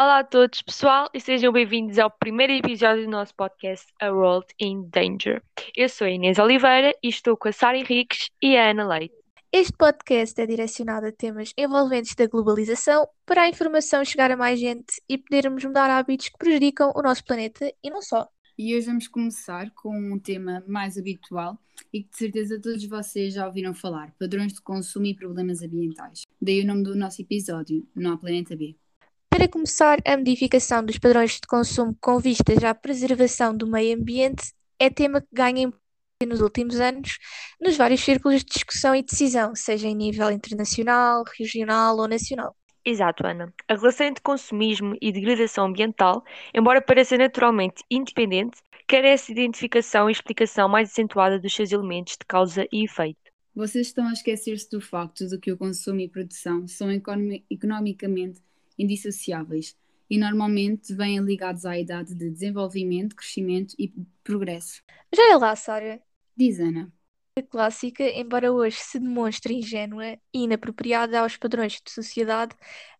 Olá a todos, pessoal, e sejam bem-vindos ao primeiro episódio do nosso podcast A World in Danger. Eu sou a Inês Oliveira e estou com a Sara Henriques e a Ana Leite. Este podcast é direcionado a temas envolventes da globalização para a informação chegar a mais gente e podermos mudar hábitos que prejudicam o nosso planeta e não só. E hoje vamos começar com um tema mais habitual e que de certeza todos vocês já ouviram falar: padrões de consumo e problemas ambientais. Daí o nome do nosso episódio, Não há Planeta B. Para começar, a modificação dos padrões de consumo com vistas à preservação do meio ambiente é tema que ganha importância nos últimos anos nos vários círculos de discussão e decisão, seja em nível internacional, regional ou nacional. Exato, Ana. A relação entre consumismo e degradação ambiental, embora pareça naturalmente independente, carece de identificação e explicação mais acentuada dos seus elementos de causa e efeito. Vocês estão a esquecer-se do facto de que o consumo e produção são economicamente indissociáveis e normalmente vêm ligados à idade de desenvolvimento, crescimento e progresso. Já é lá, Sara. Diz Ana clássica, embora hoje se demonstre ingênua e inapropriada aos padrões de sociedade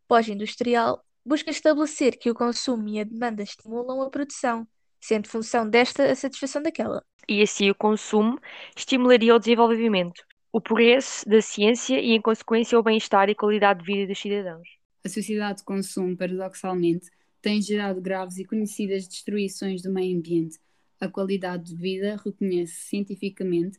pós-industrial, busca estabelecer que o consumo e a demanda estimulam a produção, sendo função desta a satisfação daquela. E assim o consumo estimularia o desenvolvimento, o progresso da ciência e, em consequência, o bem-estar e qualidade de vida dos cidadãos. A sociedade de consumo, paradoxalmente, tem gerado graves e conhecidas destruições do meio ambiente. A qualidade de vida reconhece cientificamente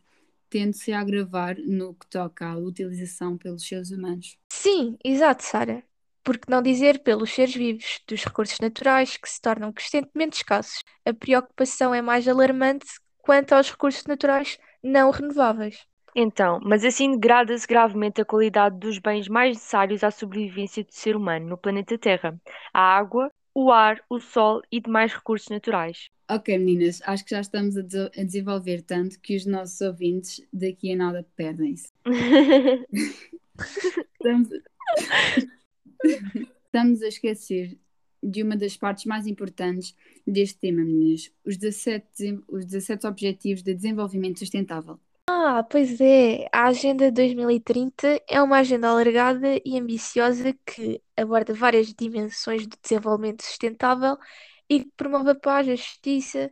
tende-se a agravar no que toca à utilização pelos seres humanos. Sim, exato, Sara. Por que não dizer pelos seres vivos, dos recursos naturais que se tornam crescentemente escassos. A preocupação é mais alarmante quanto aos recursos naturais não renováveis. Então, mas assim degrada-se gravemente a qualidade dos bens mais necessários à sobrevivência do ser humano no planeta Terra: a água, o ar, o sol e demais recursos naturais. Ok, meninas, acho que já estamos a, a desenvolver tanto que os nossos ouvintes daqui a nada perdem-se. estamos... estamos a esquecer de uma das partes mais importantes deste tema, meninas: os 17, os 17 Objetivos de Desenvolvimento Sustentável. Ah, pois é, a Agenda 2030 é uma agenda alargada e ambiciosa que aborda várias dimensões do desenvolvimento sustentável e que promove a paz, a justiça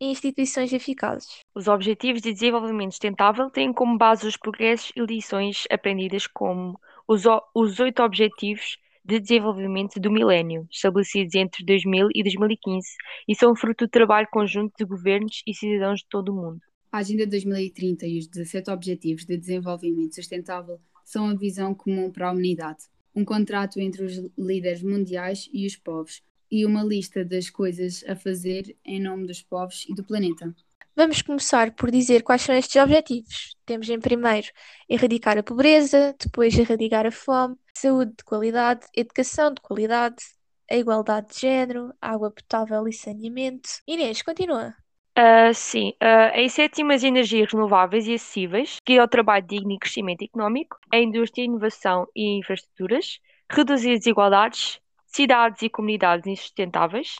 e instituições eficazes. Os Objetivos de Desenvolvimento Sustentável têm como base os progressos e lições aprendidas como os, os oito Objetivos de Desenvolvimento do Milénio, estabelecidos entre 2000 e 2015, e são fruto do trabalho conjunto de governos e cidadãos de todo o mundo. A Agenda 2030 e os 17 Objetivos de Desenvolvimento Sustentável são a visão comum para a humanidade, um contrato entre os líderes mundiais e os povos, e uma lista das coisas a fazer em nome dos povos e do planeta. Vamos começar por dizer quais são estes objetivos. Temos em primeiro erradicar a pobreza, depois erradicar a fome, saúde de qualidade, educação de qualidade, a igualdade de género, água potável e saneamento. Inês, continua. Uh, sim, uh, em sétimo, as energias renováveis e acessíveis, que é o trabalho digno e crescimento económico, a indústria, inovação e infraestruturas, reduzir desigualdades, cidades e comunidades sustentáveis,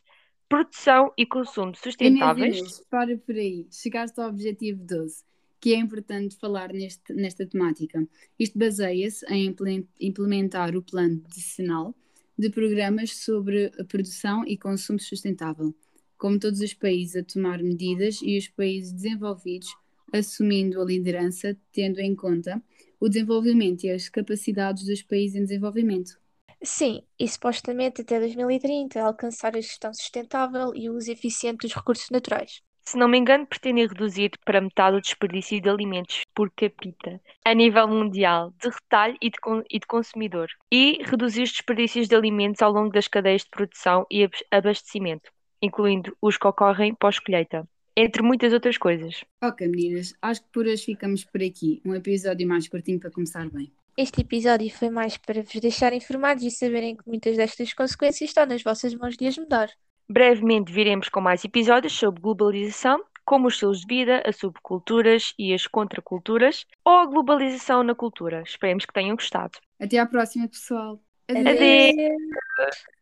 produção e consumo sustentáveis. Inês, para por aí, chegaste ao objetivo 12, que é importante falar neste, nesta temática. Isto baseia-se em implementar o plano decenal de programas sobre a produção e consumo sustentável, como todos os países a tomar medidas e os países desenvolvidos assumindo a liderança, tendo em conta o desenvolvimento e as capacidades dos países em desenvolvimento. Sim, e supostamente até 2030 alcançar a gestão sustentável e o uso eficiente dos recursos naturais. Se não me engano, pretende reduzir para metade o desperdício de alimentos por capita a nível mundial, de retalho e de, e de consumidor, e reduzir os desperdícios de alimentos ao longo das cadeias de produção e abastecimento, incluindo os que ocorrem pós-colheita entre muitas outras coisas. Ok, meninas, acho que por hoje ficamos por aqui. Um episódio mais curtinho para começar bem. Este episódio foi mais para vos deixar informados e saberem que muitas destas consequências estão nas vossas mãos de as mudar. Brevemente viremos com mais episódios sobre globalização, como os estilos de vida, as subculturas e as contraculturas, ou a globalização na cultura. Esperemos que tenham gostado. Até à próxima, pessoal. Adeus. Adeus.